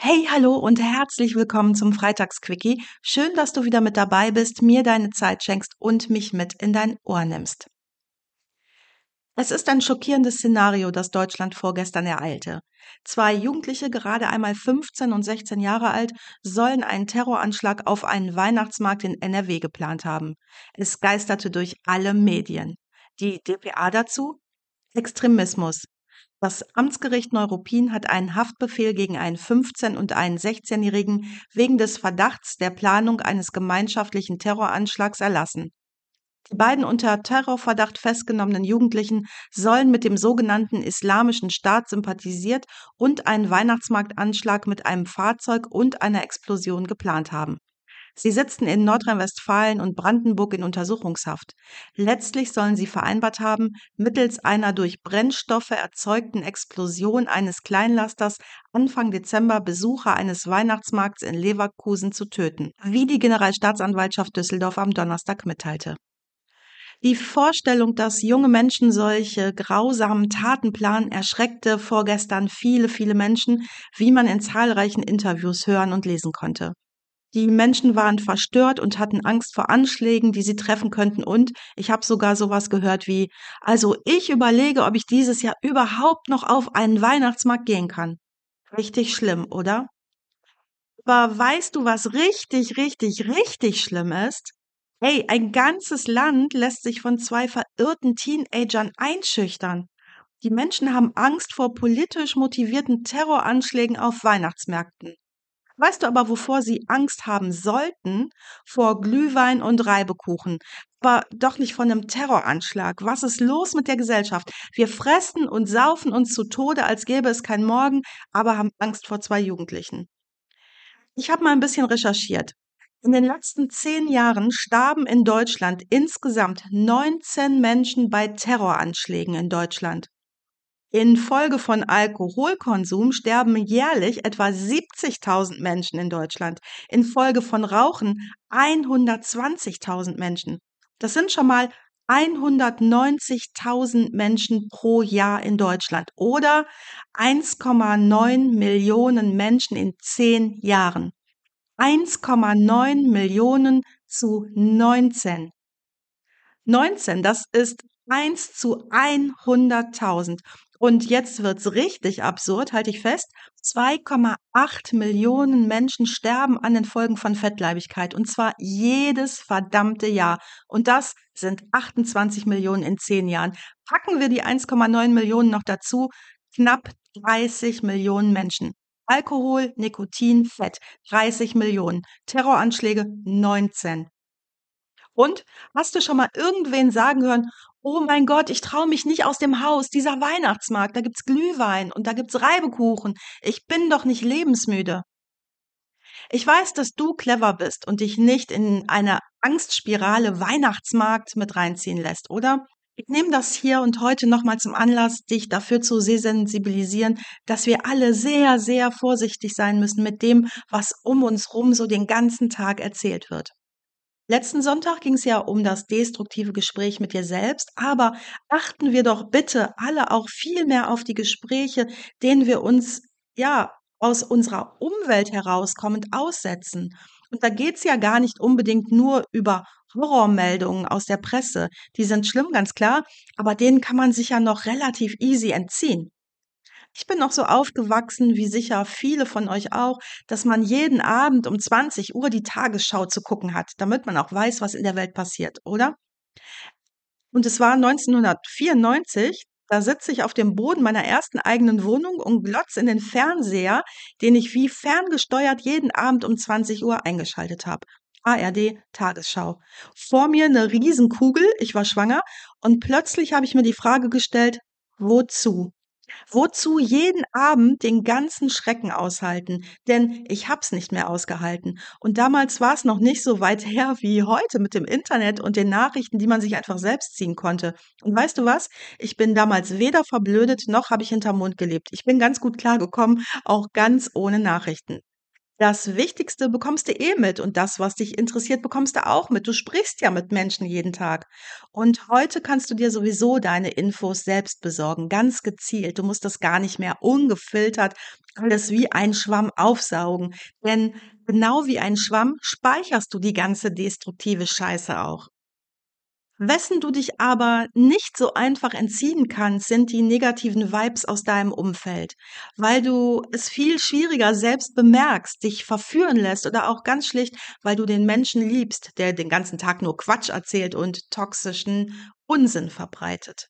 Hey, hallo und herzlich willkommen zum Freitagsquickie. Schön, dass du wieder mit dabei bist, mir deine Zeit schenkst und mich mit in dein Ohr nimmst. Es ist ein schockierendes Szenario, das Deutschland vorgestern ereilte. Zwei Jugendliche, gerade einmal 15 und 16 Jahre alt, sollen einen Terroranschlag auf einen Weihnachtsmarkt in NRW geplant haben. Es geisterte durch alle Medien. Die DPA dazu? Extremismus, das Amtsgericht Neuruppin hat einen Haftbefehl gegen einen 15- und einen 16-Jährigen wegen des Verdachts der Planung eines gemeinschaftlichen Terroranschlags erlassen. Die beiden unter Terrorverdacht festgenommenen Jugendlichen sollen mit dem sogenannten Islamischen Staat sympathisiert und einen Weihnachtsmarktanschlag mit einem Fahrzeug und einer Explosion geplant haben. Sie sitzen in Nordrhein-Westfalen und Brandenburg in Untersuchungshaft. Letztlich sollen sie vereinbart haben, mittels einer durch Brennstoffe erzeugten Explosion eines Kleinlasters Anfang Dezember Besucher eines Weihnachtsmarkts in Leverkusen zu töten, wie die Generalstaatsanwaltschaft Düsseldorf am Donnerstag mitteilte. Die Vorstellung, dass junge Menschen solche grausamen Taten planen, erschreckte vorgestern viele, viele Menschen, wie man in zahlreichen Interviews hören und lesen konnte. Die Menschen waren verstört und hatten Angst vor Anschlägen, die sie treffen könnten. Und ich habe sogar sowas gehört wie, also ich überlege, ob ich dieses Jahr überhaupt noch auf einen Weihnachtsmarkt gehen kann. Richtig schlimm, oder? Aber weißt du, was richtig, richtig, richtig schlimm ist? Hey, ein ganzes Land lässt sich von zwei verirrten Teenagern einschüchtern. Die Menschen haben Angst vor politisch motivierten Terroranschlägen auf Weihnachtsmärkten. Weißt du aber, wovor sie Angst haben sollten? Vor Glühwein und Reibekuchen. Aber doch nicht von einem Terroranschlag. Was ist los mit der Gesellschaft? Wir fressen und saufen uns zu Tode, als gäbe es kein Morgen, aber haben Angst vor zwei Jugendlichen. Ich habe mal ein bisschen recherchiert. In den letzten zehn Jahren starben in Deutschland insgesamt 19 Menschen bei Terroranschlägen in Deutschland. Infolge von Alkoholkonsum sterben jährlich etwa 70.000 Menschen in Deutschland. Infolge von Rauchen 120.000 Menschen. Das sind schon mal 190.000 Menschen pro Jahr in Deutschland oder 1,9 Millionen Menschen in zehn Jahren. 1,9 Millionen zu 19. 19, das ist 1 zu 100.000. Und jetzt wird's richtig absurd, halte ich fest. 2,8 Millionen Menschen sterben an den Folgen von Fettleibigkeit und zwar jedes verdammte Jahr. Und das sind 28 Millionen in zehn Jahren. Packen wir die 1,9 Millionen noch dazu, knapp 30 Millionen Menschen. Alkohol, Nikotin, Fett, 30 Millionen. Terroranschläge, 19. Und hast du schon mal irgendwen sagen hören, oh mein Gott, ich traue mich nicht aus dem Haus, dieser Weihnachtsmarkt, da gibt's Glühwein und da gibt's Reibekuchen. Ich bin doch nicht lebensmüde. Ich weiß, dass du clever bist und dich nicht in eine Angstspirale Weihnachtsmarkt mit reinziehen lässt, oder? Ich nehme das hier und heute nochmal zum Anlass, dich dafür zu sensibilisieren, dass wir alle sehr, sehr vorsichtig sein müssen mit dem, was um uns rum so den ganzen Tag erzählt wird. Letzten Sonntag ging es ja um das destruktive Gespräch mit dir selbst, aber achten wir doch bitte alle auch viel mehr auf die Gespräche, denen wir uns ja aus unserer Umwelt herauskommend aussetzen. Und da geht's ja gar nicht unbedingt nur über Horrormeldungen aus der Presse. Die sind schlimm, ganz klar, aber denen kann man sich ja noch relativ easy entziehen. Ich bin noch so aufgewachsen, wie sicher viele von euch auch, dass man jeden Abend um 20 Uhr die Tagesschau zu gucken hat, damit man auch weiß, was in der Welt passiert, oder? Und es war 1994, da sitze ich auf dem Boden meiner ersten eigenen Wohnung und glotze in den Fernseher, den ich wie ferngesteuert jeden Abend um 20 Uhr eingeschaltet habe. ARD Tagesschau. Vor mir eine Riesenkugel, ich war schwanger und plötzlich habe ich mir die Frage gestellt, wozu? Wozu jeden Abend den ganzen Schrecken aushalten? Denn ich hab's nicht mehr ausgehalten. Und damals war es noch nicht so weit her wie heute mit dem Internet und den Nachrichten, die man sich einfach selbst ziehen konnte. Und weißt du was? Ich bin damals weder verblödet noch habe ich hinterm Mund gelebt. Ich bin ganz gut klargekommen, auch ganz ohne Nachrichten. Das Wichtigste bekommst du eh mit und das, was dich interessiert, bekommst du auch mit. Du sprichst ja mit Menschen jeden Tag. Und heute kannst du dir sowieso deine Infos selbst besorgen, ganz gezielt. Du musst das gar nicht mehr ungefiltert alles wie ein Schwamm aufsaugen. Denn genau wie ein Schwamm speicherst du die ganze destruktive Scheiße auch. Wessen du dich aber nicht so einfach entziehen kannst, sind die negativen Vibes aus deinem Umfeld, weil du es viel schwieriger selbst bemerkst, dich verführen lässt oder auch ganz schlicht, weil du den Menschen liebst, der den ganzen Tag nur Quatsch erzählt und toxischen Unsinn verbreitet.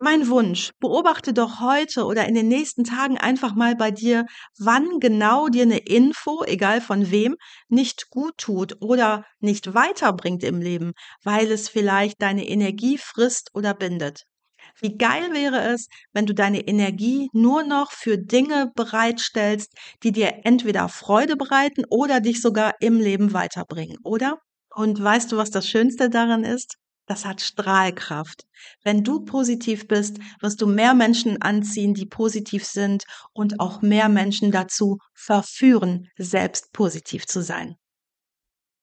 Mein Wunsch, beobachte doch heute oder in den nächsten Tagen einfach mal bei dir, wann genau dir eine Info, egal von wem, nicht gut tut oder nicht weiterbringt im Leben, weil es vielleicht deine Energie frisst oder bindet. Wie geil wäre es, wenn du deine Energie nur noch für Dinge bereitstellst, die dir entweder Freude bereiten oder dich sogar im Leben weiterbringen, oder? Und weißt du, was das Schönste daran ist? Das hat Strahlkraft. Wenn du positiv bist, wirst du mehr Menschen anziehen, die positiv sind und auch mehr Menschen dazu verführen, selbst positiv zu sein.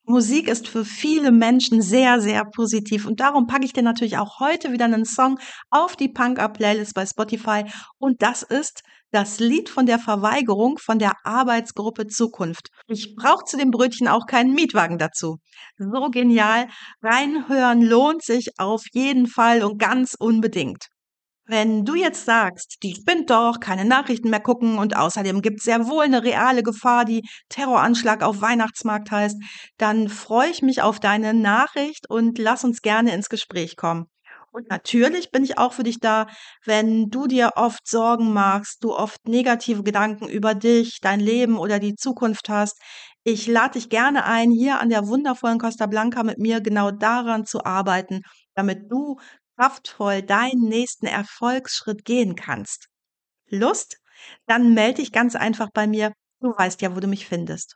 Musik ist für viele Menschen sehr, sehr positiv und darum packe ich dir natürlich auch heute wieder einen Song auf die Punk-Up-Playlist bei Spotify und das ist das Lied von der Verweigerung von der Arbeitsgruppe Zukunft. Ich brauche zu dem Brötchen auch keinen Mietwagen dazu. So genial. Reinhören lohnt sich auf jeden Fall und ganz unbedingt. Wenn du jetzt sagst, die spinnt doch, keine Nachrichten mehr gucken und außerdem gibt es sehr wohl eine reale Gefahr, die Terroranschlag auf Weihnachtsmarkt heißt, dann freue ich mich auf deine Nachricht und lass uns gerne ins Gespräch kommen. Und natürlich bin ich auch für dich da, wenn du dir oft Sorgen machst, du oft negative Gedanken über dich, dein Leben oder die Zukunft hast. Ich lade dich gerne ein, hier an der wundervollen Costa Blanca mit mir genau daran zu arbeiten, damit du kraftvoll deinen nächsten Erfolgsschritt gehen kannst. Lust? Dann melde dich ganz einfach bei mir. Du weißt ja, wo du mich findest.